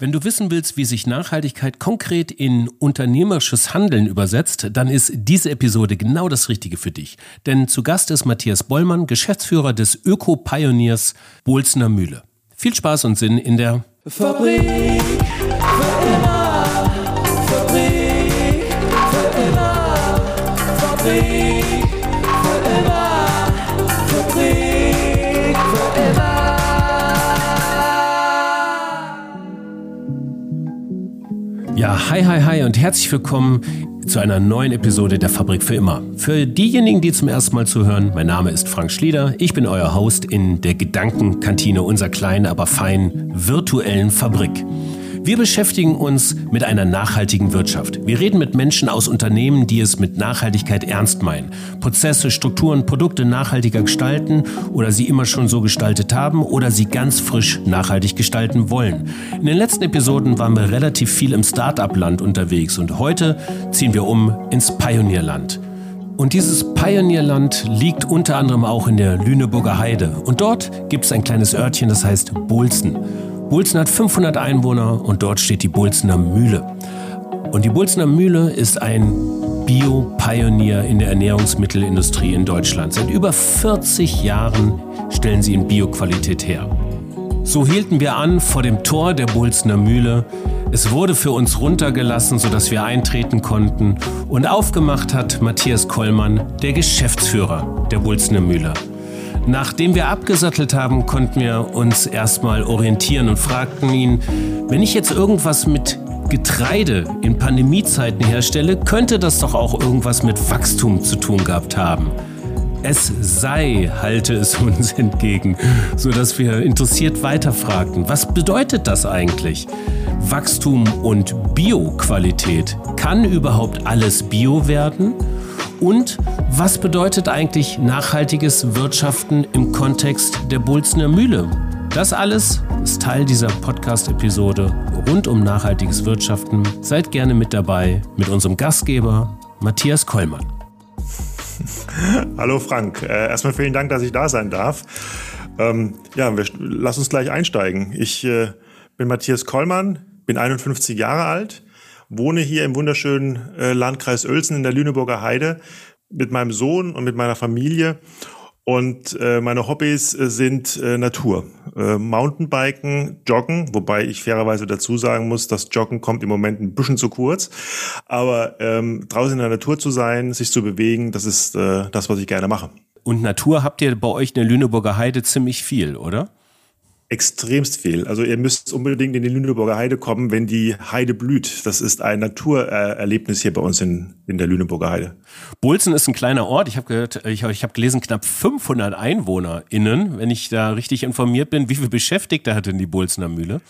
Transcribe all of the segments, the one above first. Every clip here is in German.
Wenn du wissen willst, wie sich Nachhaltigkeit konkret in unternehmerisches Handeln übersetzt, dann ist diese Episode genau das Richtige für dich. Denn zu Gast ist Matthias Bollmann, Geschäftsführer des Öko-Pioniers Bolzener Mühle. Viel Spaß und Sinn in der Fabrik Ja, hi, hi, hi und herzlich willkommen zu einer neuen Episode der Fabrik für immer. Für diejenigen, die zum ersten Mal zuhören, mein Name ist Frank Schlieder. Ich bin euer Host in der Gedankenkantine unserer kleinen, aber feinen virtuellen Fabrik. Wir beschäftigen uns mit einer nachhaltigen Wirtschaft. Wir reden mit Menschen aus Unternehmen, die es mit Nachhaltigkeit ernst meinen. Prozesse, Strukturen, Produkte nachhaltiger gestalten oder sie immer schon so gestaltet haben oder sie ganz frisch nachhaltig gestalten wollen. In den letzten Episoden waren wir relativ viel im Start-up-Land unterwegs und heute ziehen wir um ins Pionierland. Und dieses Pionierland liegt unter anderem auch in der Lüneburger Heide. Und dort gibt es ein kleines Örtchen, das heißt Bolzen. Bolzen hat 500 Einwohner und dort steht die Bolzener Mühle. Und die Bolzener Mühle ist ein Bio-Pionier in der Ernährungsmittelindustrie in Deutschland. Seit über 40 Jahren stellen sie in Bioqualität her. So hielten wir an vor dem Tor der Bolzener Mühle. Es wurde für uns runtergelassen, sodass wir eintreten konnten. Und aufgemacht hat Matthias Kollmann, der Geschäftsführer der Bolzener Mühle. Nachdem wir abgesattelt haben, konnten wir uns erstmal orientieren und fragten ihn, wenn ich jetzt irgendwas mit Getreide in Pandemiezeiten herstelle, könnte das doch auch irgendwas mit Wachstum zu tun gehabt haben. Es sei, halte es uns entgegen, sodass wir interessiert weiterfragten, was bedeutet das eigentlich? Wachstum und Bioqualität. Kann überhaupt alles Bio werden? Und was bedeutet eigentlich nachhaltiges Wirtschaften im Kontext der Bolzener Mühle? Das alles ist Teil dieser Podcast-Episode rund um nachhaltiges Wirtschaften. Seid gerne mit dabei mit unserem Gastgeber Matthias Kollmann. Hallo Frank, äh, erstmal vielen Dank, dass ich da sein darf. Ähm, ja, wir, lass uns gleich einsteigen. Ich äh, bin Matthias Kollmann, bin 51 Jahre alt, wohne hier im wunderschönen äh, Landkreis Uelzen in der Lüneburger Heide mit meinem Sohn und mit meiner Familie. Und äh, meine Hobbys äh, sind Natur. Mountainbiken, Joggen, wobei ich fairerweise dazu sagen muss, das Joggen kommt im Moment ein bisschen zu kurz. Aber ähm, draußen in der Natur zu sein, sich zu bewegen, das ist äh, das, was ich gerne mache. Und Natur habt ihr bei euch in der Lüneburger Heide ziemlich viel, oder? Extremst viel. Also ihr müsst unbedingt in die Lüneburger Heide kommen, wenn die Heide blüht. Das ist ein Naturerlebnis hier bei uns in, in der Lüneburger Heide. Bolzen ist ein kleiner Ort. Ich habe gehört, ich, ich habe gelesen, knapp 500 EinwohnerInnen, wenn ich da richtig informiert bin. Wie viele Beschäftigte hat denn die Bolzener Mühle?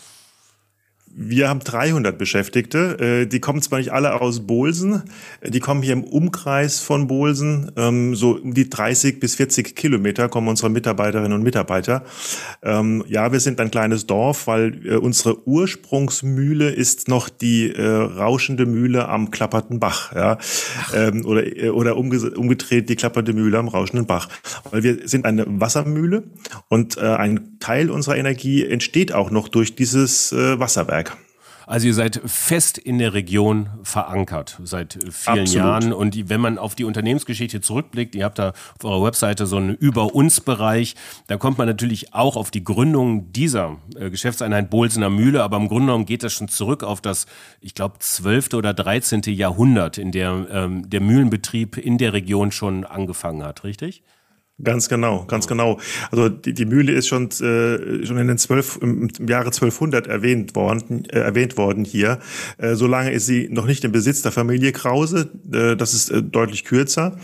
Wir haben 300 Beschäftigte. Äh, die kommen zwar nicht alle aus Bolsen, die kommen hier im Umkreis von Bolsen. Ähm, so um die 30 bis 40 Kilometer kommen unsere Mitarbeiterinnen und Mitarbeiter. Ähm, ja, wir sind ein kleines Dorf, weil äh, unsere Ursprungsmühle ist noch die äh, rauschende Mühle am klappernden Bach. Ja? Ähm, oder oder umgedreht die klappernde Mühle am rauschenden Bach. Weil wir sind eine Wassermühle und ein Teil unserer Energie entsteht auch noch durch dieses Wasserwerk. Also ihr seid fest in der Region verankert seit vielen Absolut. Jahren. Und wenn man auf die Unternehmensgeschichte zurückblickt, ihr habt da auf eurer Webseite so einen Über-uns-Bereich, da kommt man natürlich auch auf die Gründung dieser äh, Geschäftseinheit Bolsener Mühle. Aber im Grunde genommen geht das schon zurück auf das, ich glaube, 12. oder 13. Jahrhundert, in der ähm, der Mühlenbetrieb in der Region schon angefangen hat, richtig? Ganz genau, ganz genau. Also die, die Mühle ist schon äh, schon in den zwölf im, im Jahre 1200 erwähnt worden, äh, erwähnt worden hier. Äh, solange ist sie noch nicht im Besitz der Familie Krause. Äh, das ist äh, deutlich kürzer.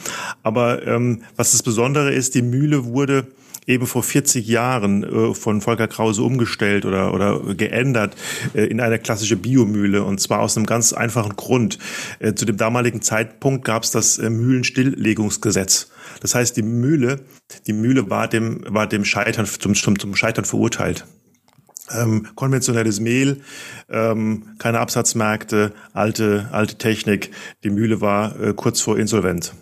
Aber ähm, was das Besondere ist, die Mühle wurde eben vor 40 Jahren äh, von Volker Krause umgestellt oder, oder geändert äh, in eine klassische Biomühle. Und zwar aus einem ganz einfachen Grund. Äh, zu dem damaligen Zeitpunkt gab es das äh, Mühlenstilllegungsgesetz. Das heißt, die Mühle, die Mühle war dem, war dem Scheitern, zum, zum, zum Scheitern verurteilt. Ähm, konventionelles Mehl, ähm, keine Absatzmärkte, alte, alte Technik. Die Mühle war äh, kurz vor insolvent.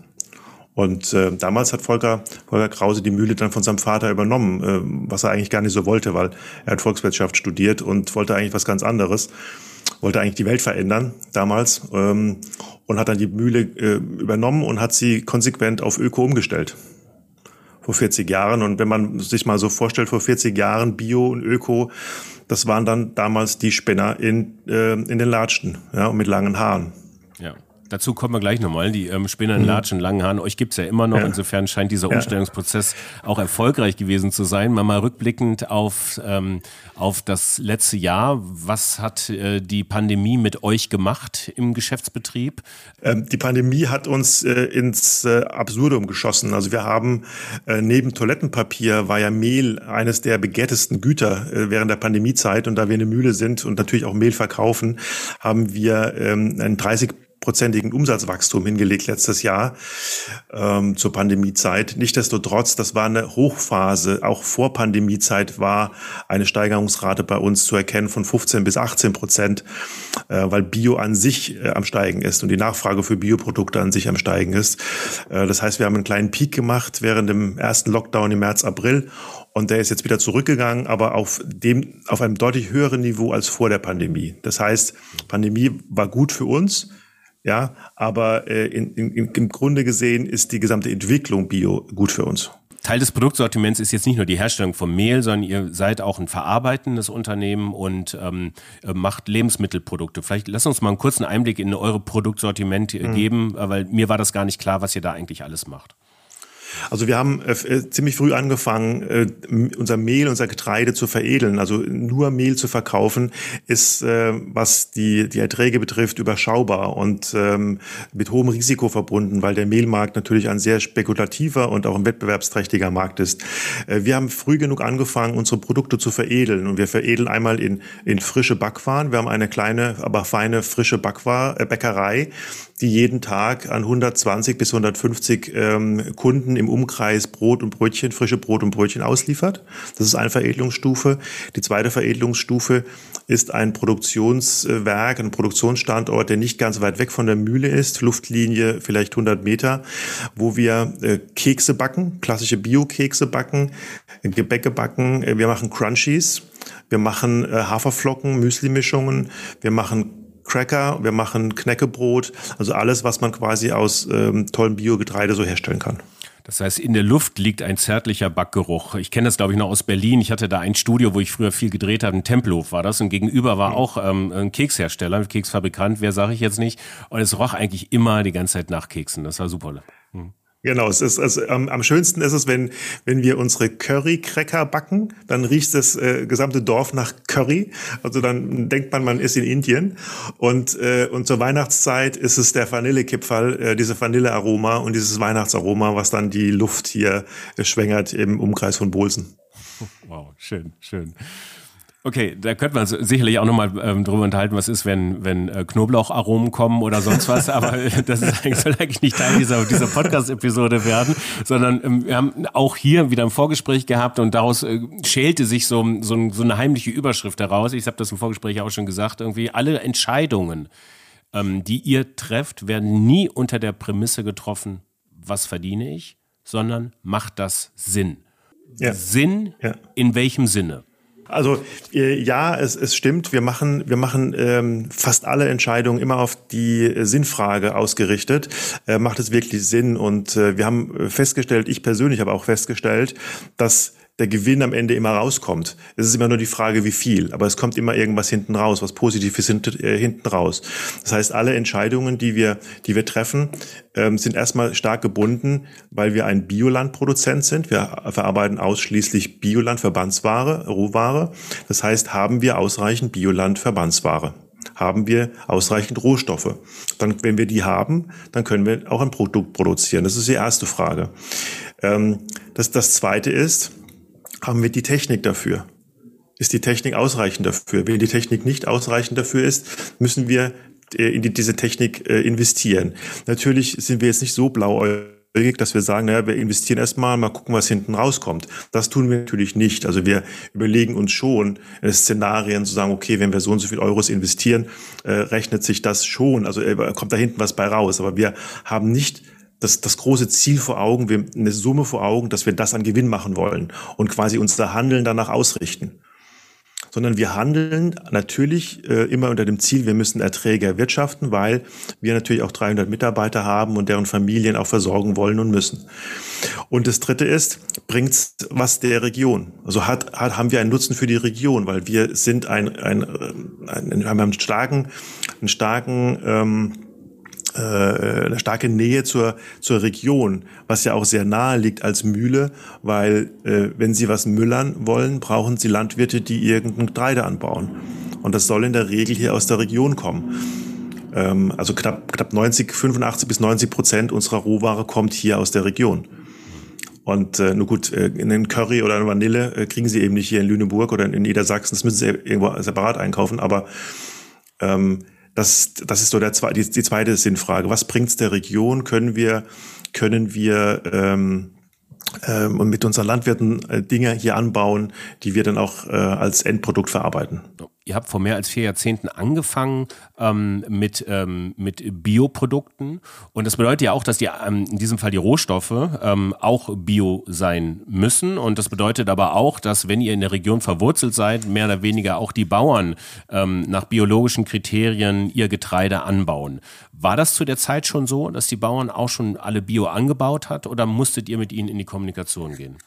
Und äh, damals hat Volker, Volker Krause die Mühle dann von seinem Vater übernommen, äh, was er eigentlich gar nicht so wollte, weil er hat Volkswirtschaft studiert und wollte eigentlich was ganz anderes, wollte eigentlich die Welt verändern damals ähm, und hat dann die Mühle äh, übernommen und hat sie konsequent auf Öko umgestellt vor 40 Jahren. Und wenn man sich mal so vorstellt, vor 40 Jahren Bio und Öko, das waren dann damals die Spinner in, äh, in den Latschen ja, mit langen Haaren. Ja. Dazu kommen wir gleich nochmal. Die ähm, Spinnern, mhm. Latschen, langen Haaren, euch gibt's ja immer noch. Ja. Insofern scheint dieser Umstellungsprozess ja. auch erfolgreich gewesen zu sein. Mal, mal rückblickend auf, ähm, auf das letzte Jahr. Was hat äh, die Pandemie mit euch gemacht im Geschäftsbetrieb? Ähm, die Pandemie hat uns äh, ins äh, Absurdum geschossen. Also wir haben äh, neben Toilettenpapier war ja Mehl eines der begehrtesten Güter äh, während der Pandemiezeit. Und da wir eine Mühle sind und natürlich auch Mehl verkaufen, haben wir ähm, ein 30 prozentigen Umsatzwachstum hingelegt letztes Jahr ähm, zur Pandemiezeit. Nichtsdestotrotz, das war eine Hochphase. Auch vor Pandemiezeit war eine Steigerungsrate bei uns zu erkennen von 15 bis 18 Prozent, äh, weil Bio an sich äh, am Steigen ist und die Nachfrage für Bioprodukte an sich am Steigen ist. Äh, das heißt, wir haben einen kleinen Peak gemacht während dem ersten Lockdown im März, April und der ist jetzt wieder zurückgegangen, aber auf dem, auf einem deutlich höheren Niveau als vor der Pandemie. Das heißt, Pandemie war gut für uns. Ja, aber äh, in, in, im Grunde gesehen ist die gesamte Entwicklung Bio gut für uns. Teil des Produktsortiments ist jetzt nicht nur die Herstellung von Mehl, sondern ihr seid auch ein verarbeitendes Unternehmen und ähm, äh, macht Lebensmittelprodukte. Vielleicht lass uns mal einen kurzen Einblick in eure Produktsortiment äh, mhm. geben, weil mir war das gar nicht klar, was ihr da eigentlich alles macht. Also wir haben äh, äh, ziemlich früh angefangen, äh, unser Mehl, unser Getreide zu veredeln. Also nur Mehl zu verkaufen ist, äh, was die, die Erträge betrifft, überschaubar und ähm, mit hohem Risiko verbunden, weil der Mehlmarkt natürlich ein sehr spekulativer und auch ein wettbewerbsträchtiger Markt ist. Äh, wir haben früh genug angefangen, unsere Produkte zu veredeln und wir veredeln einmal in, in frische Backwaren. Wir haben eine kleine, aber feine frische Backwar äh, Bäckerei, die jeden Tag an 120 bis 150 ähm, Kunden im Umkreis Brot und Brötchen, frische Brot und Brötchen ausliefert. Das ist eine Veredelungsstufe. Die zweite Veredelungsstufe ist ein Produktionswerk, ein Produktionsstandort, der nicht ganz weit weg von der Mühle ist, Luftlinie vielleicht 100 Meter, wo wir äh, Kekse backen, klassische Bio-Kekse backen, Gebäcke backen, äh, wir machen Crunchies, wir machen äh, Haferflocken, Müsli-Mischungen, wir machen Cracker, wir machen Knäckebrot, also alles, was man quasi aus ähm, tollem Biogetreide so herstellen kann. Das heißt, in der Luft liegt ein zärtlicher Backgeruch. Ich kenne das, glaube ich, noch aus Berlin. Ich hatte da ein Studio, wo ich früher viel gedreht habe. Ein Tempelhof war das. Und gegenüber war auch ähm, ein Kekshersteller, ein Keksfabrikant, wer sage ich jetzt nicht. Und es roch eigentlich immer die ganze Zeit nach Keksen. Das war super. Hm. Genau, es ist also am, am schönsten ist es, wenn wenn wir unsere Curry Cracker backen, dann riecht das äh, gesamte Dorf nach Curry. Also dann denkt man, man ist in Indien. Und äh, und zur Weihnachtszeit ist es der Vanillekipferl, äh, diese Vanillearoma und dieses Weihnachtsaroma, was dann die Luft hier äh, schwängert im Umkreis von Bolsen. Wow, schön, schön. Okay, da könnte man sicherlich auch nochmal ähm, drüber unterhalten, was ist, wenn, wenn äh, Knoblaucharomen kommen oder sonst was, aber das ist eigentlich, soll eigentlich nicht Teil dieser, dieser Podcast-Episode werden, sondern ähm, wir haben auch hier wieder ein Vorgespräch gehabt und daraus äh, schälte sich so, so, so eine heimliche Überschrift heraus. Ich habe das im Vorgespräch auch schon gesagt, irgendwie alle Entscheidungen, ähm, die ihr trefft, werden nie unter der Prämisse getroffen, was verdiene ich, sondern macht das Sinn. Ja. Sinn ja. in welchem Sinne? Also äh, ja, es, es stimmt. Wir machen, wir machen ähm, fast alle Entscheidungen immer auf die Sinnfrage ausgerichtet. Äh, macht es wirklich Sinn? Und äh, wir haben festgestellt, ich persönlich habe auch festgestellt, dass der Gewinn am Ende immer rauskommt. Es ist immer nur die Frage, wie viel, aber es kommt immer irgendwas hinten raus, was Positives äh, hinten raus. Das heißt, alle Entscheidungen, die wir, die wir treffen, ähm, sind erstmal stark gebunden, weil wir ein Biolandproduzent sind. Wir verarbeiten ausschließlich Bioland-Verbandsware, Rohware. Das heißt, haben wir ausreichend Bioland-Verbandsware haben wir ausreichend Rohstoffe. Dann, wenn wir die haben, dann können wir auch ein Produkt produzieren. Das ist die erste Frage. Ähm, das, das zweite ist, haben wir die Technik dafür? Ist die Technik ausreichend dafür? Wenn die Technik nicht ausreichend dafür ist, müssen wir äh, in die, diese Technik äh, investieren. Natürlich sind wir jetzt nicht so blauäugig, dass wir sagen, naja, wir investieren erstmal, mal gucken, was hinten rauskommt. Das tun wir natürlich nicht. Also wir überlegen uns schon äh, Szenarien zu sagen, okay, wenn wir so und so viel Euros investieren, äh, rechnet sich das schon. Also kommt da hinten was bei raus. Aber wir haben nicht das, das große Ziel vor Augen, wir, eine Summe vor Augen, dass wir das an Gewinn machen wollen und quasi unser Handeln danach ausrichten. Sondern wir handeln natürlich äh, immer unter dem Ziel, wir müssen Erträge erwirtschaften, weil wir natürlich auch 300 Mitarbeiter haben und deren Familien auch versorgen wollen und müssen. Und das Dritte ist, bringt's was der Region? Also hat, hat, haben wir einen Nutzen für die Region, weil wir sind ein, ein, ein, ein haben einen starken, einen starken ähm, äh, eine starke Nähe zur, zur Region, was ja auch sehr nahe liegt als Mühle, weil äh, wenn Sie was müllern wollen, brauchen Sie Landwirte, die irgendein Getreide anbauen. Und das soll in der Regel hier aus der Region kommen. Ähm, also knapp, knapp 90, 85 bis 90 Prozent unserer Rohware kommt hier aus der Region. Und äh, nur gut, äh, einen Curry oder eine Vanille äh, kriegen Sie eben nicht hier in Lüneburg oder in Niedersachsen. Das müssen Sie irgendwo separat einkaufen. Aber ähm, das, das ist so der, die, die zweite Sinnfrage. Was bringt's der Region? Können wir, können wir ähm, ähm, mit unseren Landwirten äh, Dinge hier anbauen, die wir dann auch äh, als Endprodukt verarbeiten? Ihr habt vor mehr als vier Jahrzehnten angefangen ähm, mit, ähm, mit Bioprodukten. Und das bedeutet ja auch, dass die, ähm, in diesem Fall die Rohstoffe ähm, auch bio sein müssen. Und das bedeutet aber auch, dass wenn ihr in der Region verwurzelt seid, mehr oder weniger auch die Bauern ähm, nach biologischen Kriterien ihr Getreide anbauen. War das zu der Zeit schon so, dass die Bauern auch schon alle Bio angebaut hat oder musstet ihr mit ihnen in die Kommunikation gehen?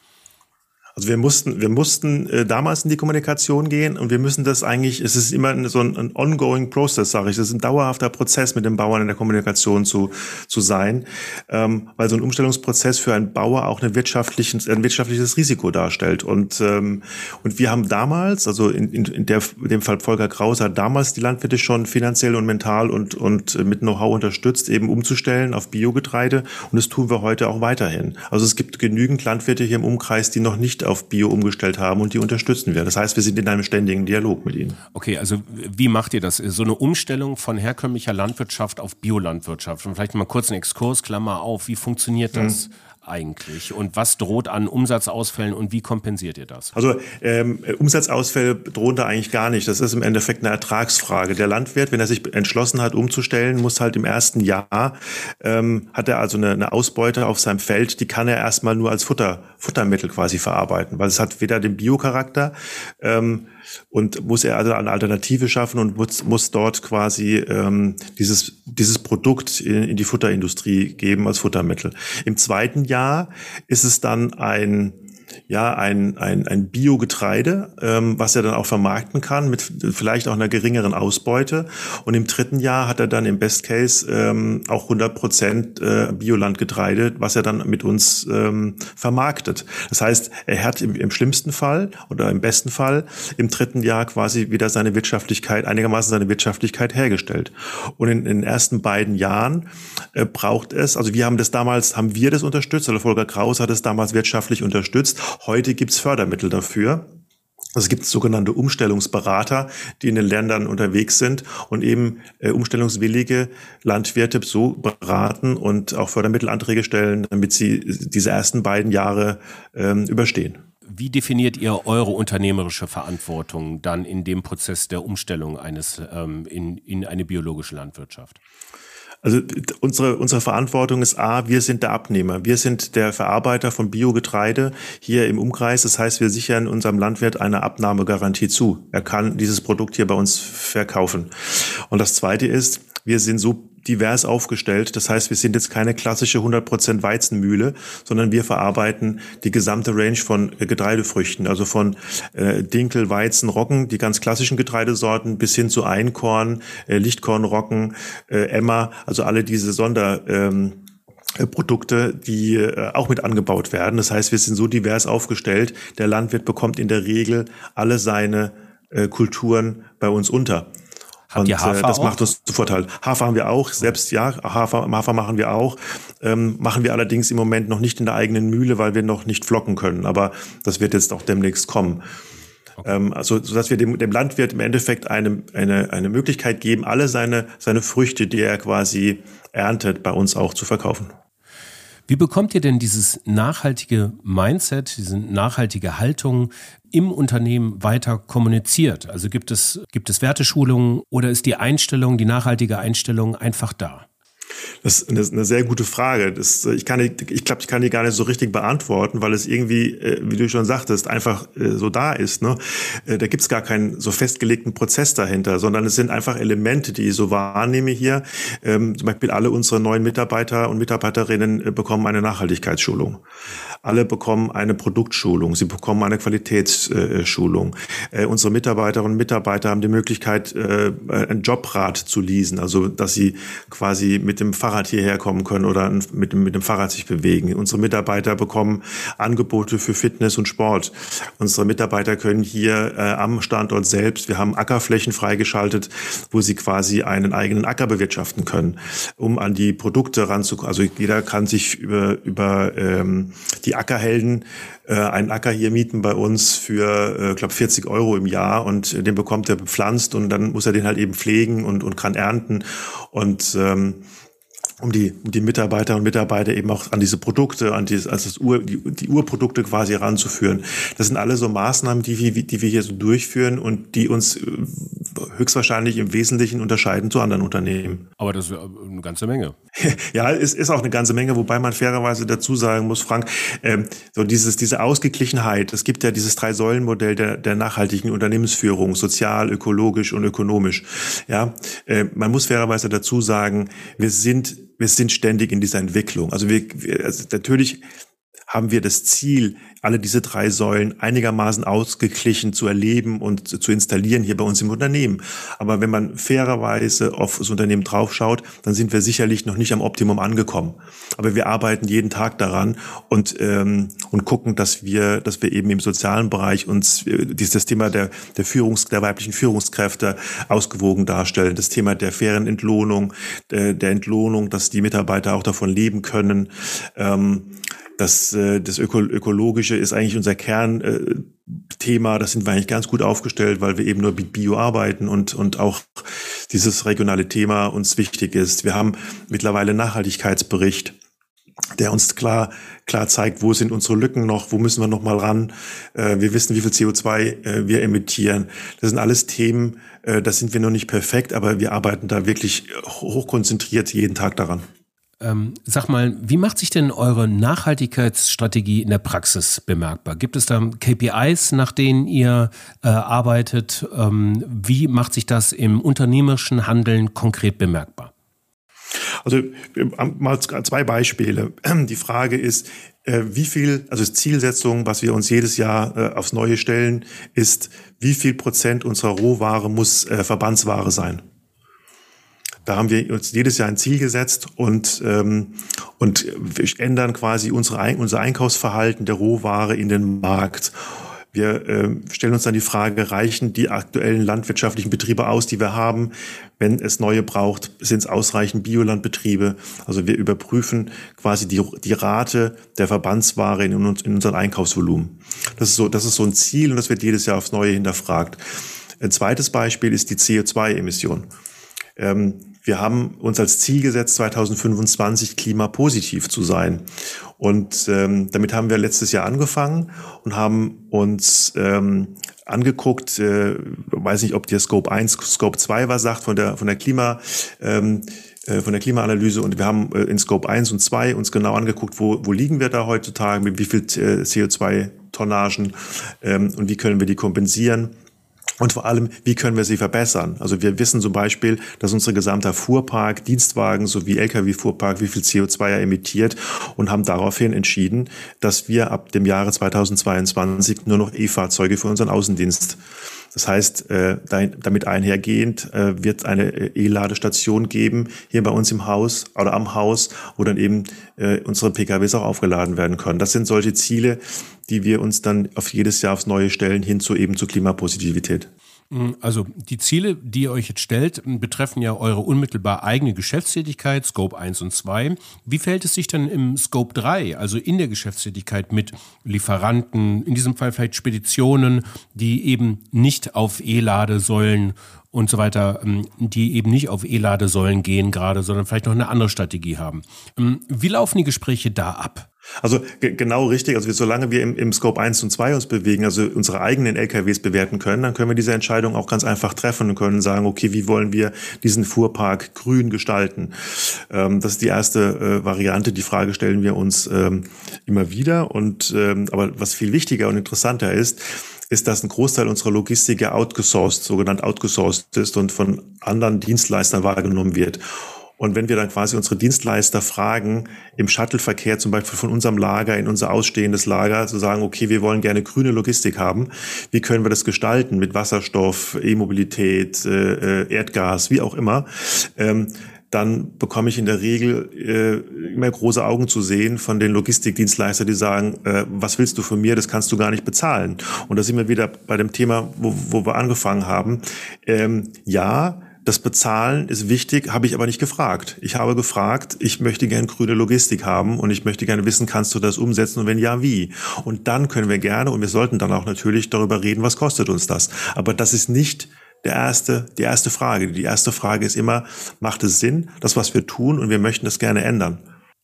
Also wir mussten, wir mussten äh, damals in die Kommunikation gehen und wir müssen das eigentlich, es ist immer so ein, ein ongoing process, sage ich. Das ist ein dauerhafter Prozess, mit dem Bauern in der Kommunikation zu, zu sein, ähm, weil so ein Umstellungsprozess für einen Bauer auch eine wirtschaftlichen, ein wirtschaftliches Risiko darstellt. Und, ähm, und wir haben damals, also in, in, in, der, in dem Fall Volker Krause hat damals die Landwirte schon finanziell und mental und, und mit Know-how unterstützt, eben umzustellen auf Biogetreide. Und das tun wir heute auch weiterhin. Also es gibt genügend Landwirte hier im Umkreis, die noch nicht auf Bio umgestellt haben und die unterstützen wir. Das heißt, wir sind in einem ständigen Dialog mit ihnen. Okay, also wie macht ihr das? So eine Umstellung von herkömmlicher Landwirtschaft auf Biolandwirtschaft. Und vielleicht mal kurz einen Exkurs, Klammer auf. Wie funktioniert das? Mhm eigentlich und was droht an Umsatzausfällen und wie kompensiert ihr das? Also ähm, Umsatzausfälle drohen da eigentlich gar nicht. Das ist im Endeffekt eine Ertragsfrage. Der Landwirt, wenn er sich entschlossen hat, umzustellen, muss halt im ersten Jahr, ähm, hat er also eine, eine Ausbeute auf seinem Feld, die kann er erstmal nur als Futter, Futtermittel quasi verarbeiten, weil es hat weder den Biocharakter, ähm, und muss er also eine Alternative schaffen und muss, muss dort quasi ähm, dieses, dieses Produkt in, in die Futterindustrie geben als Futtermittel. Im zweiten Jahr ist es dann ein ja ein, ein, ein Biogetreide, ähm, was er dann auch vermarkten kann mit vielleicht auch einer geringeren Ausbeute. Und im dritten Jahr hat er dann im Best Case ähm, auch 100 Prozent äh, Biolandgetreide, was er dann mit uns ähm, vermarktet. Das heißt, er hat im, im schlimmsten Fall oder im besten Fall im dritten Jahr quasi wieder seine Wirtschaftlichkeit, einigermaßen seine Wirtschaftlichkeit hergestellt. Und in, in den ersten beiden Jahren äh, braucht es, also wir haben das damals, haben wir das unterstützt, oder Volker Kraus hat es damals wirtschaftlich unterstützt. Heute gibt es Fördermittel dafür. Also es gibt sogenannte Umstellungsberater, die in den Ländern unterwegs sind und eben äh, umstellungswillige Landwirte so beraten und auch Fördermittelanträge stellen, damit sie diese ersten beiden Jahre ähm, überstehen. Wie definiert ihr eure unternehmerische Verantwortung dann in dem Prozess der Umstellung eines ähm, in, in eine biologische Landwirtschaft? Also unsere, unsere Verantwortung ist A, wir sind der Abnehmer. Wir sind der Verarbeiter von Biogetreide hier im Umkreis. Das heißt, wir sichern unserem Landwirt eine Abnahmegarantie zu. Er kann dieses Produkt hier bei uns verkaufen. Und das Zweite ist, wir sind so divers aufgestellt. Das heißt, wir sind jetzt keine klassische 100% Weizenmühle, sondern wir verarbeiten die gesamte Range von äh, Getreidefrüchten, also von äh, Dinkel, Weizen, Roggen, die ganz klassischen Getreidesorten bis hin zu Einkorn, äh, Lichtkornroggen, äh, Emmer, also alle diese Sonder ähm, äh, Produkte, die äh, auch mit angebaut werden. Das heißt, wir sind so divers aufgestellt. Der Landwirt bekommt in der Regel alle seine Kulturen bei uns unter. Habt und ihr Hafer äh, das auch? macht uns zu Vorteil. Hafer haben wir auch, selbst ja, Hafer, Hafer machen wir auch. Ähm, machen wir allerdings im Moment noch nicht in der eigenen Mühle, weil wir noch nicht flocken können. Aber das wird jetzt auch demnächst kommen. Okay. Ähm, also, so dass wir dem, dem Landwirt im Endeffekt eine, eine, eine Möglichkeit geben, alle seine, seine Früchte, die er quasi erntet, bei uns auch zu verkaufen. Wie bekommt ihr denn dieses nachhaltige Mindset, diese nachhaltige Haltung im Unternehmen weiter kommuniziert? Also gibt es, gibt es Werteschulungen oder ist die Einstellung, die nachhaltige Einstellung einfach da? Das ist eine, sehr gute Frage. Das, ich kann, ich glaube, ich kann die gar nicht so richtig beantworten, weil es irgendwie, äh, wie du schon sagtest, einfach äh, so da ist. Ne? Äh, da gibt's gar keinen so festgelegten Prozess dahinter, sondern es sind einfach Elemente, die ich so wahrnehme hier. Ähm, zum Beispiel alle unsere neuen Mitarbeiter und Mitarbeiterinnen bekommen eine Nachhaltigkeitsschulung. Alle bekommen eine Produktschulung, sie bekommen eine Qualitätsschulung. Äh, unsere Mitarbeiterinnen und Mitarbeiter haben die Möglichkeit, äh, ein Jobrad zu leasen, also dass sie quasi mit dem Fahrrad hierher kommen können oder mit dem, mit dem Fahrrad sich bewegen. Unsere Mitarbeiter bekommen Angebote für Fitness und Sport. Unsere Mitarbeiter können hier äh, am Standort selbst, wir haben Ackerflächen freigeschaltet, wo sie quasi einen eigenen Acker bewirtschaften können, um an die Produkte ranzukommen. Also jeder kann sich über, über ähm, die Ackerhelden äh, einen Acker hier mieten bei uns für, äh, glaube 40 Euro im Jahr und den bekommt er bepflanzt und dann muss er den halt eben pflegen und, und kann ernten und ähm, um die, um die Mitarbeiter und Mitarbeiter eben auch an diese Produkte, an dieses, also das Ur, die, die Urprodukte quasi heranzuführen. Das sind alle so Maßnahmen, die wir, die wir hier so durchführen und die uns äh, höchstwahrscheinlich im Wesentlichen unterscheiden zu anderen Unternehmen. Aber das ist eine ganze Menge. ja, es ist auch eine ganze Menge, wobei man fairerweise dazu sagen muss, Frank, ähm, so dieses, diese Ausgeglichenheit, es gibt ja dieses Drei-Säulen-Modell der, der nachhaltigen Unternehmensführung, sozial, ökologisch und ökonomisch. Ja, äh, man muss fairerweise dazu sagen, wir sind wir sind ständig in dieser Entwicklung. Also wir, wir also natürlich haben wir das Ziel, alle diese drei Säulen einigermaßen ausgeglichen zu erleben und zu installieren hier bei uns im Unternehmen. Aber wenn man fairerweise auf das Unternehmen draufschaut, dann sind wir sicherlich noch nicht am Optimum angekommen. Aber wir arbeiten jeden Tag daran und ähm, und gucken, dass wir, dass wir eben im sozialen Bereich uns äh, dieses Thema der der Führungs der weiblichen Führungskräfte ausgewogen darstellen, das Thema der fairen Entlohnung, der, der Entlohnung, dass die Mitarbeiter auch davon leben können. Ähm, das, äh, das Öko Ökologische ist eigentlich unser Kernthema. Äh, das sind wir eigentlich ganz gut aufgestellt, weil wir eben nur mit Bio arbeiten und, und auch dieses regionale Thema uns wichtig ist. Wir haben mittlerweile Nachhaltigkeitsbericht der uns klar klar zeigt, wo sind unsere Lücken noch, wo müssen wir noch mal ran. Äh, wir wissen, wie viel CO2 äh, wir emittieren. Das sind alles Themen, äh, da sind wir noch nicht perfekt, aber wir arbeiten da wirklich hochkonzentriert jeden Tag daran. Ähm, sag mal, wie macht sich denn eure Nachhaltigkeitsstrategie in der Praxis bemerkbar? Gibt es da KPIs, nach denen ihr äh, arbeitet? Ähm, wie macht sich das im unternehmerischen Handeln konkret bemerkbar? Also mal zwei Beispiele. Die Frage ist, äh, wie viel, also Zielsetzung, was wir uns jedes Jahr äh, aufs Neue stellen, ist, wie viel Prozent unserer Rohware muss äh, Verbandsware sein? Da haben wir uns jedes Jahr ein Ziel gesetzt und, ähm, und ändern quasi unsere, unser Einkaufsverhalten der Rohware in den Markt. Wir äh, stellen uns dann die Frage, reichen die aktuellen landwirtschaftlichen Betriebe aus, die wir haben? Wenn es neue braucht, sind es ausreichend Biolandbetriebe? Also wir überprüfen quasi die, die Rate der Verbandsware in, uns, in unseren Einkaufsvolumen. Das ist, so, das ist so ein Ziel und das wird jedes Jahr aufs Neue hinterfragt. Ein zweites Beispiel ist die CO2-Emission. Ähm, wir haben uns als Ziel gesetzt, 2025 klimapositiv zu sein. Und ähm, damit haben wir letztes Jahr angefangen und haben uns ähm, angeguckt, äh, weiß nicht, ob dir Scope 1, Scope 2 was sagt von der, von der Klima, ähm, äh, von der Klimaanalyse und wir haben äh, in Scope 1 und 2 uns genau angeguckt, wo, wo liegen wir da heutzutage, mit wie viel äh, CO2-Tonnagen ähm, und wie können wir die kompensieren. Und vor allem, wie können wir sie verbessern? Also wir wissen zum Beispiel, dass unser gesamter Fuhrpark, Dienstwagen sowie Lkw-Fuhrpark, wie viel CO2 er emittiert und haben daraufhin entschieden, dass wir ab dem Jahre 2022 nur noch E-Fahrzeuge für unseren Außendienst das heißt, äh, damit einhergehend äh, wird eine E-Ladestation geben hier bei uns im Haus oder am Haus, wo dann eben äh, unsere PKWs auch aufgeladen werden können. Das sind solche Ziele, die wir uns dann auf jedes Jahr aufs Neue stellen, hin zu eben zur Klimapositivität. Mm, also die Ziele, die ihr euch jetzt stellt, betreffen ja eure unmittelbar eigene Geschäftstätigkeit, Scope 1 und 2. Wie verhält es sich denn im Scope 3, also in der Geschäftstätigkeit mit Lieferanten, in diesem Fall vielleicht Speditionen, die eben nicht auf E-Ladesäulen und so weiter, ähm, die eben nicht auf E-Ladesäulen gehen gerade, sondern vielleicht noch eine andere Strategie haben. Wie laufen die Gespräche da ab? Also genau richtig. Also solange wir im, im Scope 1 und 2 uns bewegen, also unsere eigenen LKWs bewerten können, dann können wir diese Entscheidung auch ganz einfach treffen und können sagen, okay, wie wollen wir diesen Fuhrpark grün gestalten? Ähm, das ist die erste äh, Variante. Die Frage stellen wir uns ähm, immer wieder. Und ähm, aber was viel wichtiger und interessanter ist, ist, dass ein Großteil unserer Logistik ja outgesourced, sogenannt outgesourced ist und von anderen Dienstleistern wahrgenommen wird. Und wenn wir dann quasi unsere Dienstleister fragen, im Shuttleverkehr zum Beispiel von unserem Lager in unser ausstehendes Lager, zu sagen, okay, wir wollen gerne grüne Logistik haben, wie können wir das gestalten mit Wasserstoff, E-Mobilität, äh, äh Erdgas, wie auch immer, ähm, dann bekomme ich in der Regel äh, immer große Augen zu sehen von den Logistikdienstleistern, die sagen, äh, was willst du von mir, das kannst du gar nicht bezahlen. Und da sind wir wieder bei dem Thema, wo, wo wir angefangen haben. Ähm, ja, das Bezahlen ist wichtig, habe ich aber nicht gefragt. Ich habe gefragt, ich möchte gerne grüne Logistik haben und ich möchte gerne wissen, kannst du das umsetzen und wenn ja, wie? Und dann können wir gerne und wir sollten dann auch natürlich darüber reden, was kostet uns das. Aber das ist nicht der erste, die erste Frage. Die erste Frage ist immer, macht es Sinn, das, was wir tun und wir möchten das gerne ändern?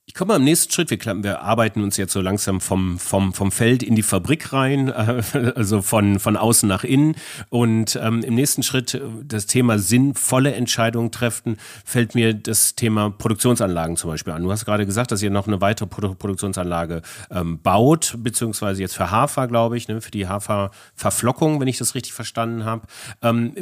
Ich komme am nächsten Schritt. Wir, wir arbeiten uns jetzt so langsam vom, vom, vom Feld in die Fabrik rein, äh, also von, von außen nach innen. Und ähm, im nächsten Schritt äh, das Thema sinnvolle Entscheidungen treffen, fällt mir das Thema Produktionsanlagen zum Beispiel an. Du hast gerade gesagt, dass ihr noch eine weitere Produ Produktionsanlage ähm, baut, beziehungsweise jetzt für Hafer, glaube ich, ne, für die Haferverflockung, wenn ich das richtig verstanden habe. Ähm,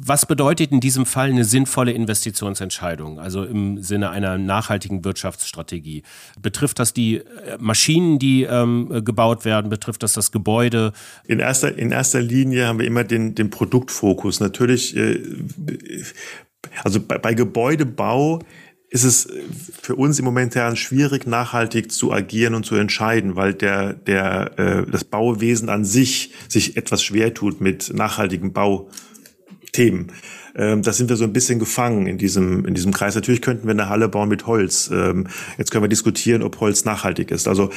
was bedeutet in diesem Fall eine sinnvolle Investitionsentscheidung? Also im Sinne einer nachhaltigen Wirtschaftsstrategie? Strategie? Betrifft das die äh, Maschinen, die ähm, gebaut werden? Betrifft das das Gebäude? In erster, in erster Linie haben wir immer den, den Produktfokus. Natürlich, äh, also bei, bei Gebäudebau ist es für uns im Moment ja schwierig, nachhaltig zu agieren und zu entscheiden, weil der, der, äh, das Bauwesen an sich sich etwas schwer tut mit nachhaltigen Bauthemen. Ähm, da sind wir so ein bisschen gefangen in diesem, in diesem Kreis. Natürlich könnten wir eine Halle bauen mit Holz. Ähm, jetzt können wir diskutieren, ob Holz nachhaltig ist. Also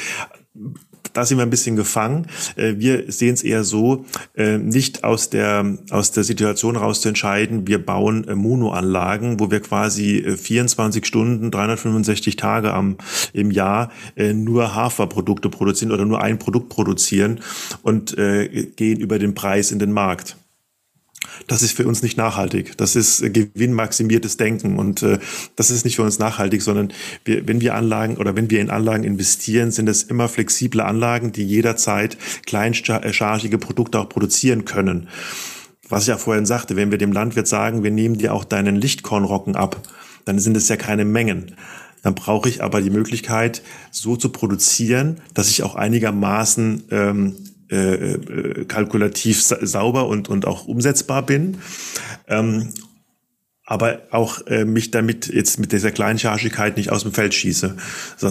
da sind wir ein bisschen gefangen. Äh, wir sehen es eher so, äh, nicht aus der, aus der Situation heraus zu entscheiden, wir bauen äh, Monoanlagen, wo wir quasi 24 Stunden, 365 Tage am, im Jahr nur Haferprodukte produzieren oder nur ein Produkt produzieren und gehen über den Preis in den Markt das ist für uns nicht nachhaltig. Das ist gewinnmaximiertes Denken und äh, das ist nicht für uns nachhaltig, sondern wir, wenn wir Anlagen oder wenn wir in Anlagen investieren, sind es immer flexible Anlagen, die jederzeit kleinchargige Produkte auch produzieren können. Was ich ja vorhin sagte, wenn wir dem Landwirt sagen, wir nehmen dir auch deinen Lichtkornrocken ab, dann sind es ja keine Mengen dann brauche ich aber die Möglichkeit, so zu produzieren, dass ich auch einigermaßen ähm, äh, äh, kalkulativ sauber und, und auch umsetzbar bin. Ähm, aber auch äh, mich damit jetzt mit dieser Kleinchargigkeit nicht aus dem Feld schieße.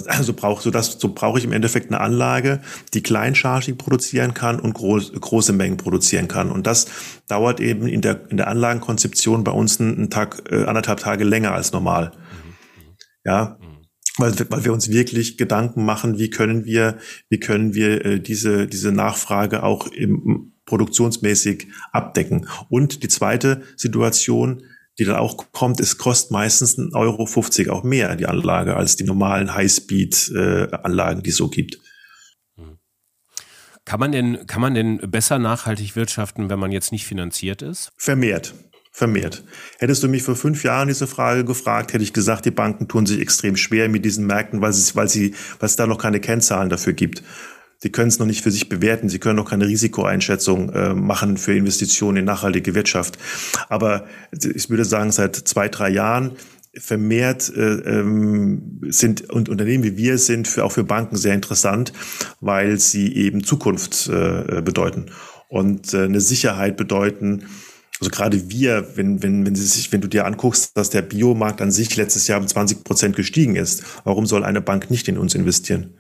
Also brauche so das, so brauche ich im Endeffekt eine Anlage, die kleinchargig produzieren kann und groß, große Mengen produzieren kann. Und das dauert eben in der in der Anlagenkonzeption bei uns einen Tag, äh, anderthalb Tage länger als normal. Mhm. Ja, mhm weil, weil wir uns wirklich Gedanken machen, wie können wir, wie können wir äh, diese, diese Nachfrage auch im, produktionsmäßig abdecken. Und die zweite Situation, die dann auch kommt, es kostet meistens 1,50 Euro 50 auch mehr die Anlage als die normalen Highspeed-Anlagen, äh, die es so gibt. Kann man denn, kann man denn besser nachhaltig wirtschaften, wenn man jetzt nicht finanziert ist? Vermehrt vermehrt. Hättest du mich vor fünf Jahren diese Frage gefragt, hätte ich gesagt, die Banken tun sich extrem schwer mit diesen Märkten, weil, sie, weil, sie, weil es da noch keine Kennzahlen dafür gibt. Sie können es noch nicht für sich bewerten, sie können noch keine Risikoeinschätzung äh, machen für Investitionen in nachhaltige Wirtschaft. Aber ich würde sagen, seit zwei, drei Jahren vermehrt äh, ähm, sind und Unternehmen wie wir sind für, auch für Banken sehr interessant, weil sie eben Zukunft äh, bedeuten und äh, eine Sicherheit bedeuten, also gerade wir, wenn, wenn, wenn, sie sich, wenn du dir anguckst, dass der Biomarkt an sich letztes Jahr um 20 Prozent gestiegen ist, warum soll eine Bank nicht in uns investieren?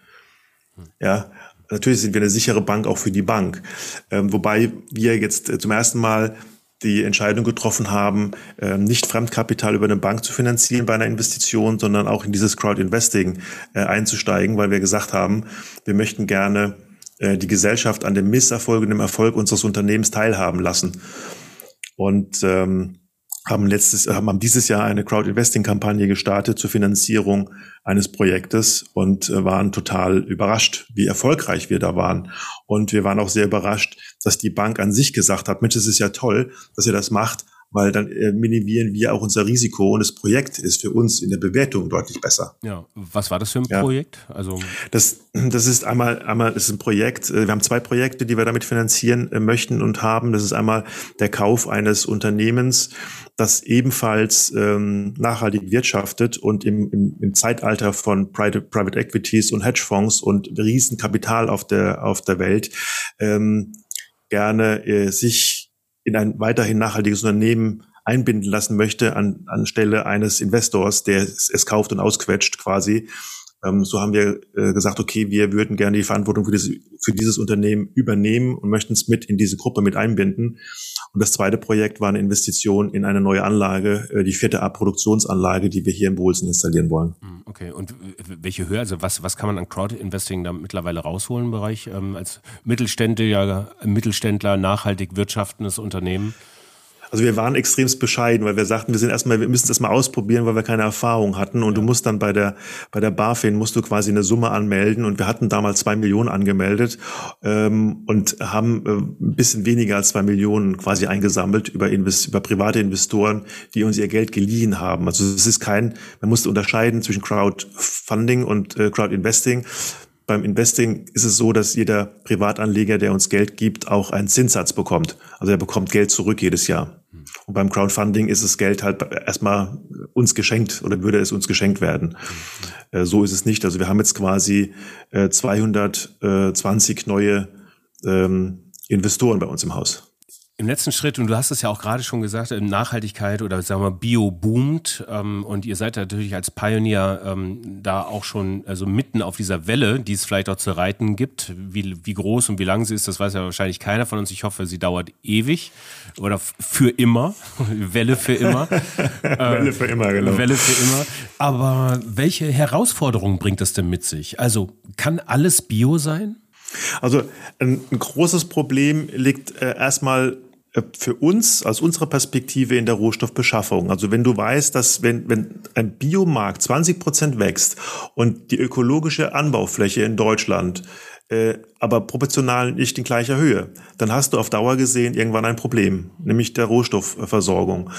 Ja, natürlich sind wir eine sichere Bank auch für die Bank. Ähm, wobei wir jetzt äh, zum ersten Mal die Entscheidung getroffen haben, äh, nicht Fremdkapital über eine Bank zu finanzieren bei einer Investition, sondern auch in dieses Crowd-Investing äh, einzusteigen, weil wir gesagt haben, wir möchten gerne äh, die Gesellschaft an dem Misserfolg und dem Erfolg unseres Unternehmens teilhaben lassen. Und ähm, haben letztes, haben dieses Jahr eine Crowd-Investing-Kampagne gestartet zur Finanzierung eines Projektes und äh, waren total überrascht, wie erfolgreich wir da waren. Und wir waren auch sehr überrascht, dass die Bank an sich gesagt hat, Mensch, es ist ja toll, dass ihr das macht, weil dann äh, minimieren wir auch unser Risiko und das Projekt ist für uns in der Bewertung deutlich besser. Ja, was war das für ein Ja. Projekt? Also Das, das ist einmal, einmal ist ein Projekt, äh, wir haben zwei Projekte, die wir damit finanzieren äh, möchten und haben. Das ist einmal der Kauf eines Unternehmens, das ebenfalls ähm, nachhaltig wirtschaftet und im, im, im Zeitalter von Private, Private Equities und Hedgefonds und Riesenkapital auf der, auf der Welt ähm, gerne äh, sich in ein weiterhin nachhaltiges Unternehmen einbinden lassen möchte an, anstelle eines Investors, der es, es kauft und ausquetscht quasi. Ähm, so haben wir äh, gesagt, okay, wir würden gerne die Verantwortung für, diese, für dieses Unternehmen übernehmen und möchten es mit in diese Gruppe mit einbinden. Und das zweite Projekt war eine Investition in eine neue Anlage, äh, die vierte A-Produktionsanlage, die wir hier in Bohlsen installieren wollen. hm, okay. Und w- welche Höhe, also was, was kann man an Crowd-Investing da mittlerweile rausholen im Bereich ähm, als Mittelständler, Mittelständler, nachhaltig wirtschaftendes Unternehmen? Also wir waren extremst bescheiden, weil wir sagten, wir sind erstmal, wir müssen das mal ausprobieren, weil wir keine Erfahrung hatten. Und du musst dann bei der bei der BaFin musst du quasi eine Summe anmelden. Und wir hatten damals zwei Millionen angemeldet ähm, und haben äh, ein bisschen weniger als zwei Millionen quasi eingesammelt über Invest über private Investoren, die uns ihr Geld geliehen haben. Also es ist kein, man musste unterscheiden zwischen Crowdfunding und äh, Crowdinvesting. Beim Investing ist es so, dass jeder Privatanleger, der uns Geld gibt, auch einen Zinssatz bekommt. Also er bekommt Geld zurück jedes Jahr. Und beim Crowdfunding ist das Geld halt erstmal uns geschenkt oder würde es uns geschenkt werden. Äh, So ist es nicht. Also wir haben jetzt quasi äh, 220 neue ähm, Investoren bei uns im Haus. Im letzten Schritt, und du hast es ja auch gerade schon gesagt, äh, Nachhaltigkeit oder sagen wir Bio boomt ähm, und ihr seid natürlich als Pionier ähm, da auch schon also mitten auf dieser Welle, die es vielleicht auch zu reiten gibt. Wie, wie groß und wie lang sie ist, das weiß ja wahrscheinlich keiner von uns. Ich hoffe, sie dauert ewig oder für immer. Welle für immer. Welle für immer, genau. Welle für immer. Aber welche Herausforderungen bringt das denn mit sich? Also kann alles Bio sein? Also ein, ein großes Problem liegt äh, erstmal für uns aus unserer Perspektive in der Rohstoffbeschaffung. Also wenn du weißt, dass wenn, wenn ein Biomarkt 20 Prozent wächst und die ökologische Anbaufläche in Deutschland äh, aber proportional nicht in gleicher Höhe, dann hast du auf Dauer gesehen irgendwann ein Problem, nämlich der Rohstoffversorgung.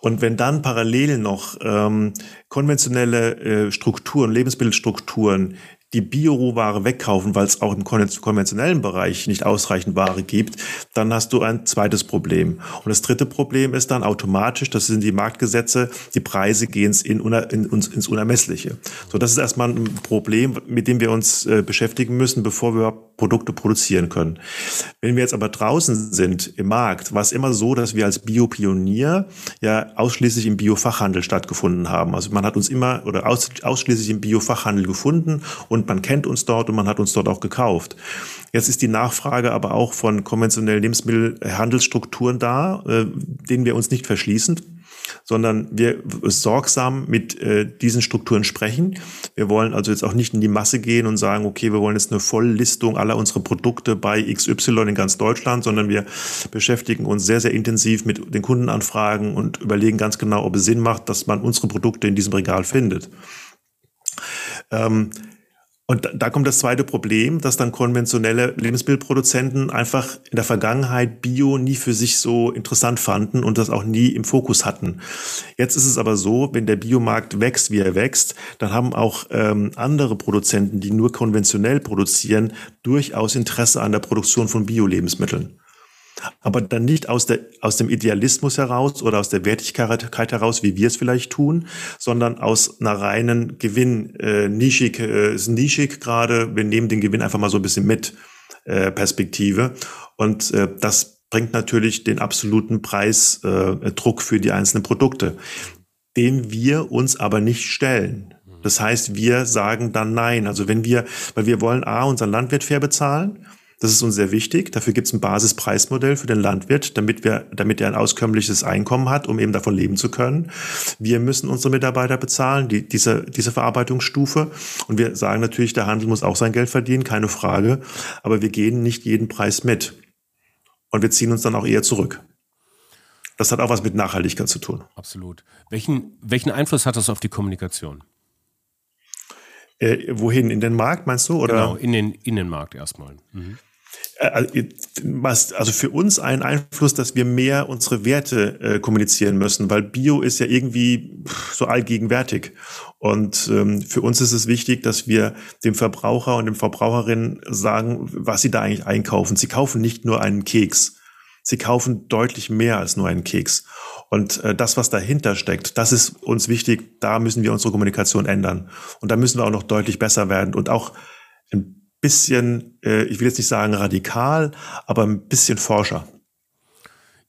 Und wenn dann parallel noch ähm, konventionelle äh, Strukturen, Lebensmittelstrukturen, die Bio-Rohware wegkaufen, weil es auch im kon- konventionellen Bereich nicht ausreichend Ware gibt, dann hast du ein zweites Problem. Und das dritte Problem ist dann automatisch, das sind die Marktgesetze, die Preise gehen in, in, ins Unermessliche. So, das ist erstmal ein Problem, mit dem wir uns äh, beschäftigen müssen, bevor wir Produkte produzieren können. Wenn wir jetzt aber draußen sind im Markt, war es immer so, dass wir als Biopionier ja ausschließlich im Biofachhandel stattgefunden haben. Also man hat uns immer oder aus, ausschließlich im Biofachhandel gefunden und man kennt uns dort und man hat uns dort auch gekauft. Jetzt ist die Nachfrage aber auch von konventionellen Lebensmittelhandelsstrukturen da, äh, denen wir uns nicht verschließen sondern wir sorgsam mit äh, diesen Strukturen sprechen. Wir wollen also jetzt auch nicht in die Masse gehen und sagen, okay, wir wollen jetzt eine Volllistung aller unserer Produkte bei XY in ganz Deutschland, sondern wir beschäftigen uns sehr, sehr intensiv mit den Kundenanfragen und überlegen ganz genau, ob es Sinn macht, dass man unsere Produkte in diesem Regal findet. Ähm, und da- kommt das zweite Problem, dass dann konventionelle Lebensmittelproduzenten einfach in der Vergangenheit Bio nie für sich so interessant fanden und das auch nie im Fokus hatten. Jetzt ist es aber so, wenn der Biomarkt wächst, wie er wächst, dann haben auch ähm, andere Produzenten, die nur konventionell produzieren, durchaus Interesse an der Produktion von Bio-Lebensmitteln. Aber dann nicht aus, der, aus dem Idealismus heraus oder aus der Wertigkeit heraus, wie wir es vielleicht tun, sondern aus einer reinen Gewinn, äh, nischig, äh, ist nischig gerade, wir nehmen den Gewinn einfach mal so ein bisschen mit, äh, Perspektive. Und äh, das bringt natürlich den absoluten Preisdruck äh, für die einzelnen Produkte, dem wir uns aber nicht stellen. Das heißt, wir sagen dann nein. Also wenn wir, weil wir wollen A, unseren Landwirt fair bezahlen, das ist uns sehr wichtig. Dafür gibt es ein Basispreismodell für den Landwirt, damit wir, damit er ein auskömmliches Einkommen hat, um eben davon leben zu können. Wir müssen unsere Mitarbeiter bezahlen, die, diese, diese Verarbeitungsstufe. Und wir sagen natürlich, der Handel muss auch sein Geld verdienen, keine Frage. Aber wir gehen nicht jeden Preis mit. Und wir ziehen uns dann auch eher zurück. das hat auch was mit Nachhaltigkeit zu tun. Absolut. Welchen, welchen Einfluss hat das auf die Kommunikation? Äh, wohin? In den Markt, meinst du? Oder? Genau, in den Innenmarkt erstmal. Mhm. Äh, also für uns ein Einfluss, dass wir mehr unsere Werte äh, kommunizieren müssen, weil Bio ist ja irgendwie so allgegenwärtig. Und ähm, für uns ist es wichtig, dass wir dem Verbraucher und dem Verbraucherin sagen, was sie da eigentlich einkaufen. Sie kaufen nicht nur einen Keks. Sie kaufen deutlich mehr als nur einen Keks. Und äh, das, was dahinter steckt, das ist uns wichtig. Da müssen wir unsere Kommunikation ändern. Und da müssen wir auch noch deutlich besser werden und auch ein bisschen, äh, ich will jetzt nicht sagen radikal, aber ein bisschen forscher.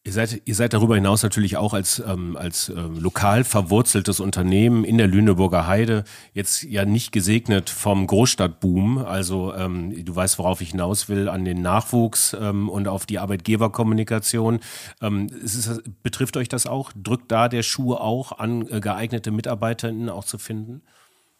Ihr seid, ihr seid darüber hinaus natürlich auch als, ähm, als äh, lokal verwurzeltes Unternehmen in der Lüneburger Heide jetzt ja nicht gesegnet vom Großstadtboom. Also ähm, du weißt, worauf ich hinaus will, an den Nachwuchs ähm, und auf die Arbeitgeberkommunikation. Ähm, ist, betrifft euch das auch? Drückt da der Schuh auch an, äh, geeignete MitarbeiterInnen auch zu finden?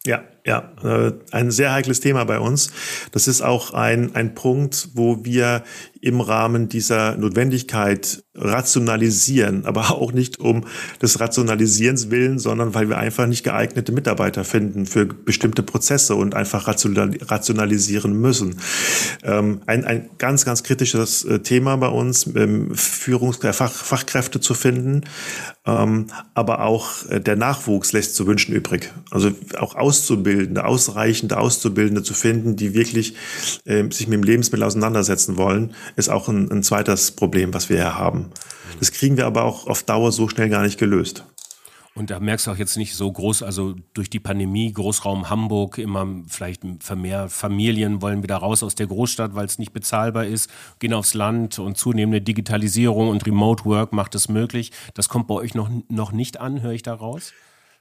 Ja, ja, äh, ein sehr heikles Thema bei uns. Das ist auch ein, ein Punkt, wo wir im Rahmen dieser Notwendigkeit rationalisieren, aber auch nicht um des Rationalisierens willen, sondern weil wir einfach nicht geeignete Mitarbeiter finden für bestimmte Prozesse und einfach rationalisieren müssen. Ähm, ein, ein ganz, ganz kritisches äh, Thema bei uns, ähm, Führungs Fach, Fachkräfte zu finden, ähm, aber auch äh, der Nachwuchs lässt zu wünschen übrig. Also auch Auszubildende, ausreichende Auszubildende zu finden, die wirklich äh, sich mit dem Lebensmittel auseinandersetzen wollen, ist auch ein, ein zweites Problem, was wir hier haben. Das kriegen wir aber auch auf Dauer so schnell gar nicht gelöst. Und da merkst du auch jetzt nicht so groß, also durch die Pandemie, Großraum Hamburg, immer vielleicht vermehrt Familien wollen wieder raus aus der Großstadt, weil es nicht bezahlbar ist, gehen aufs Land und zunehmende Digitalisierung und Remote Work macht es möglich. Das kommt bei euch noch, noch nicht an, höre ich da raus?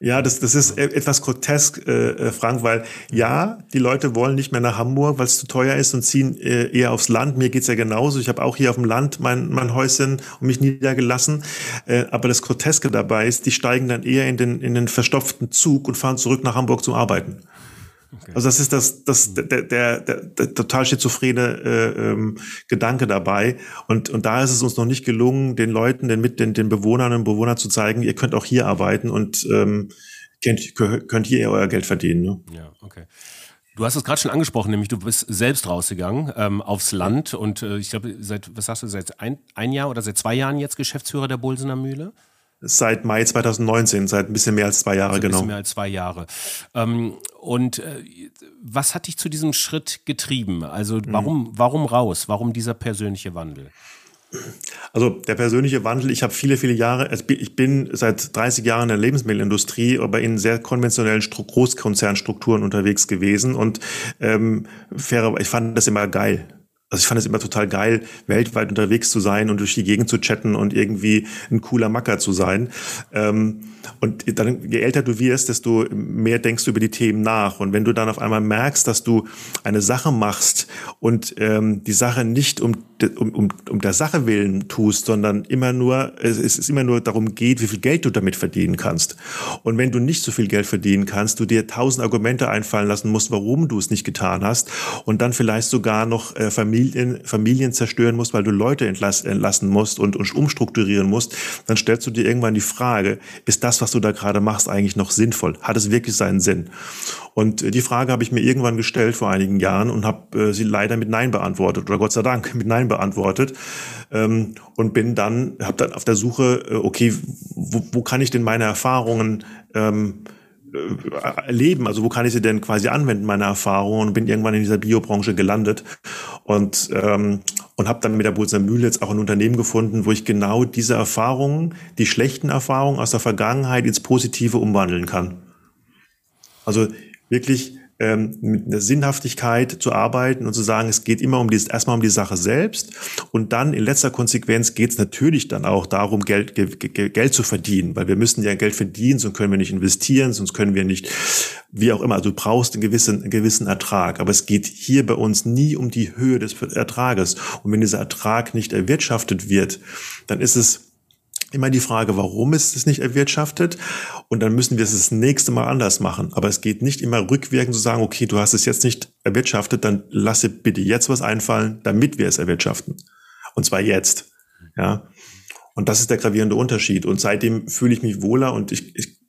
Ja, das, das ist e-, etwas grotesk, äh, äh, Frank, weil ja, die Leute wollen nicht mehr nach Hamburg, weil es zu teuer ist und ziehen äh, eher aufs Land. Mir geht's ja genauso. Ich habe auch hier auf dem Land mein, mein Häuschen und mich niedergelassen. Äh, aber das Groteske dabei ist, die steigen dann eher in den, in den verstopften Zug und fahren zurück nach Hamburg zum Arbeiten. Okay. Also das ist das, das der, der, der, der total schizophrene äh, ähm, Gedanke dabei. Und, und da ist es uns noch nicht gelungen, den Leuten, den, mit den, den Bewohnern und Bewohnern zu zeigen, ihr könnt auch hier arbeiten und ähm, könnt, könnt hier euer Geld verdienen. Ne? Ja, okay. Du hast es gerade schon angesprochen, nämlich du bist selbst rausgegangen ähm, aufs Land und äh, ich glaube, seit, was sagst du, seit ein, ein Jahr oder seit zwei Jahren jetzt Geschäftsführer der Bolsener Mühle? Seit Mai 2019, seit ein bisschen mehr als zwei Jahre, also ein genau. Ein bisschen mehr als zwei Jahre. Ähm, und äh, was hat dich zu diesem Schritt getrieben? Also mhm. warum, mhm. warum raus? Warum dieser persönliche Wandel? Also der persönliche Wandel, ich habe viele, viele Jahre, also ich bin seit 30 Jahren in der Lebensmittelindustrie, aber in sehr konventionellen Großkonzernstrukturen unterwegs gewesen und ähm, fairer, ich fand das immer geil. Also ich fand es immer total geil, weltweit unterwegs zu sein und durch die Gegend zu chatten und irgendwie ein cooler Macker zu sein. Ähm, und dann, je älter du wirst, desto mehr denkst du über die Themen nach. Und wenn du dann auf einmal merkst, dass du eine Sache machst und ähm, die Sache nicht um, um, um, um der Sache willen tust, sondern immer nur, es ist immer nur darum geht, wie viel Geld du damit verdienen kannst. Und wenn du nicht so viel Geld verdienen kannst, du dir tausend Argumente einfallen lassen musst, warum du es nicht getan hast und dann vielleicht sogar noch äh, Familien, Familien zerstören musst, weil du Leute entlassen, entlassen musst und, und umstrukturieren musst, dann stellst du dir irgendwann die Frage, ist das was du da gerade machst, eigentlich noch sinnvoll? Hat es wirklich seinen Sinn? Und äh, die Frage habe ich mir irgendwann gestellt vor einigen Jahren und habe äh, sie leider mit Nein beantwortet oder Gott sei Dank mit Nein beantwortet ähm, und bin dann, habe dann auf der Suche, äh, okay, wo, wo kann ich denn meine Erfahrungen ähm, äh, erleben? Also wo kann ich sie denn quasi anwenden, meine Erfahrungen? Und bin irgendwann in dieser Biobranche gelandet und ähm, und habe dann mit der Bolzer Mühle jetzt auch ein Unternehmen gefunden, wo ich genau diese Erfahrungen, die schlechten Erfahrungen aus der Vergangenheit ins Positive umwandeln kann. Also wirklich ähm, mit einer Sinnhaftigkeit zu arbeiten und zu sagen, es geht immer um die, erstmal um die Sache selbst. Und dann in letzter Konsequenz geht es natürlich dann auch darum, Geld, Geld zu verdienen, weil wir müssen ja Geld verdienen, sonst können wir nicht investieren, sonst können wir nicht, wie auch immer, also du brauchst einen gewissen, einen gewissen Ertrag, aber es geht hier bei uns nie um die Höhe des Ertrages. Und wenn dieser Ertrag nicht erwirtschaftet wird, dann ist es immer die Frage, warum ist es nicht erwirtschaftet? Und dann müssen wir es das nächste Mal anders machen. Aber es geht nicht immer rückwirkend zu sagen, okay, du hast es jetzt nicht erwirtschaftet, dann lasse bitte jetzt was einfallen, damit wir es erwirtschaften. Und zwar jetzt. Ja. Und das ist der gravierende Unterschied. Und seitdem fühle ich mich wohler und ich, ich,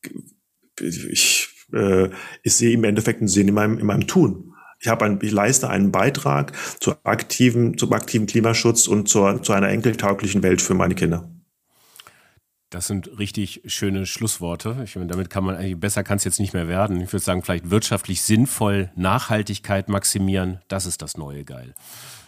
ich, äh, ich sehe im Endeffekt einen Sinn in meinem, in meinem Tun. Ich, habe ein, ich leiste einen Beitrag zur aktiven, zum aktiven Klimaschutz und zur, zu einer enkeltauglichen Welt für meine Kinder. Das sind richtig schöne Schlussworte. Ich meine, damit kann man eigentlich besser kann es jetzt nicht mehr werden. Ich würde sagen, vielleicht wirtschaftlich sinnvoll Nachhaltigkeit maximieren. Das ist das neue Geil.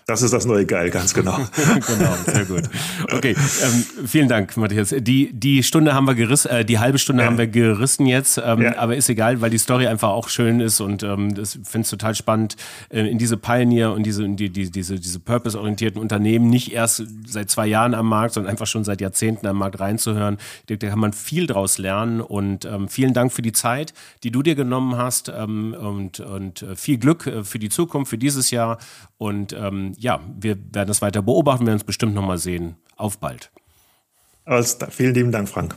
Das ist das neue Geil, ganz genau. genau, sehr gut. Okay, ähm, vielen Dank, Matthias. Die, die Stunde haben wir gerissen, äh, die halbe Stunde ja. haben wir gerissen jetzt, ähm, ja. aber ist egal, weil die Story einfach auch schön ist und ähm, das finde ich total spannend, äh, in diese Pioneer und diese, die, die, diese, diese purpose-orientierten Unternehmen nicht erst seit zwei Jahren am Markt, sondern einfach schon seit Jahrzehnten am Markt reinzuhören. Ich denke, da kann man viel draus lernen und ähm, vielen Dank für die Zeit, die du dir genommen hast ähm, und, und äh, viel Glück äh, für die Zukunft, für dieses Jahr und ähm, ja, wir werden das weiter beobachten, werden uns bestimmt nochmal sehen. Auf bald. Also, vielen lieben Dank, Frank.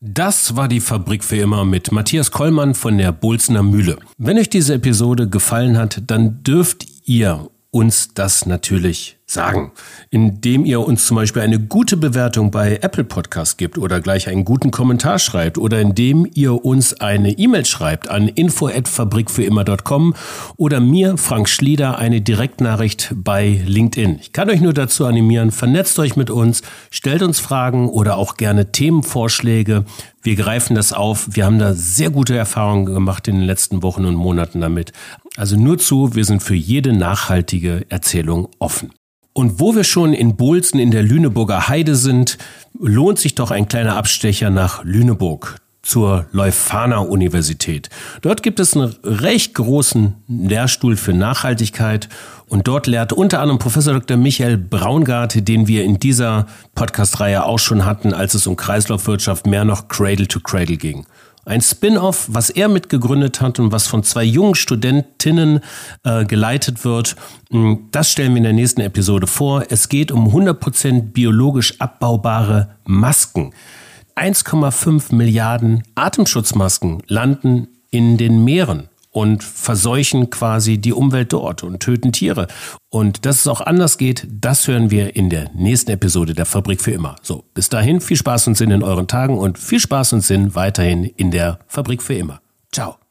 Das war die Fabrik für immer mit Matthias Kollmann von der Bolzener Mühle. Wenn euch diese Episode gefallen hat, dann dürft ihr uns das natürlich sagen, indem ihr uns zum Beispiel eine gute Bewertung bei Apple Podcast gibt oder gleich einen guten Kommentar schreibt oder indem ihr uns eine E-Mail schreibt an info@fabrikfürimmer.com oder mir Frank Schlieder eine Direktnachricht bei LinkedIn. Ich kann euch nur dazu animieren, vernetzt euch mit uns, stellt uns Fragen oder auch gerne Themenvorschläge. Wir greifen das auf. Wir haben da sehr gute Erfahrungen gemacht in den letzten Wochen und Monaten damit. Also nur zu, wir sind für jede nachhaltige Erzählung offen. Und wo wir schon in Bohlsen in der Lüneburger Heide sind, lohnt sich doch ein kleiner Abstecher nach Lüneburg zur Leuphana Universität. Dort gibt es einen recht großen Lehrstuhl für Nachhaltigkeit und dort lehrt unter anderem Professor Dr. Michael Braungart, den wir in dieser Podcast-Reihe auch schon hatten, als es um Kreislaufwirtschaft mehr noch Cradle to Cradle ging. Ein Spin-off, was er mitgegründet hat und was von zwei jungen Studentinnen äh, geleitet wird. Hm, das stellen wir in der nächsten Episode vor. Es geht um 100% biologisch abbaubare Masken. 1,5 Milliarden Atemschutzmasken landen in den Meeren und verseuchen quasi die Umwelt dort und töten Tiere. Und dass es auch anders geht, das hören wir in der nächsten Episode der Fabrik für immer. So, bis dahin viel Spaß und Sinn in euren Tagen und viel Spaß und Sinn weiterhin in der Fabrik für immer. Ciao.